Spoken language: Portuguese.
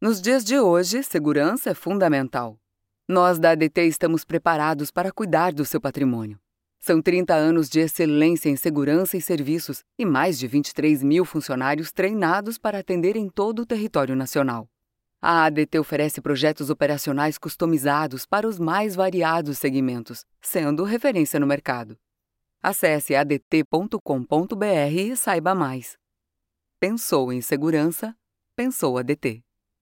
Nos dias de hoje, segurança é fundamental. Nós da ADT estamos preparados para cuidar do seu patrimônio. São 30 anos de excelência em segurança e serviços e mais de 23 mil funcionários treinados para atender em todo o território nacional. A ADT oferece projetos operacionais customizados para os mais variados segmentos, sendo referência no mercado. Acesse adt.com.br e saiba mais. Pensou em segurança? Pensou ADT.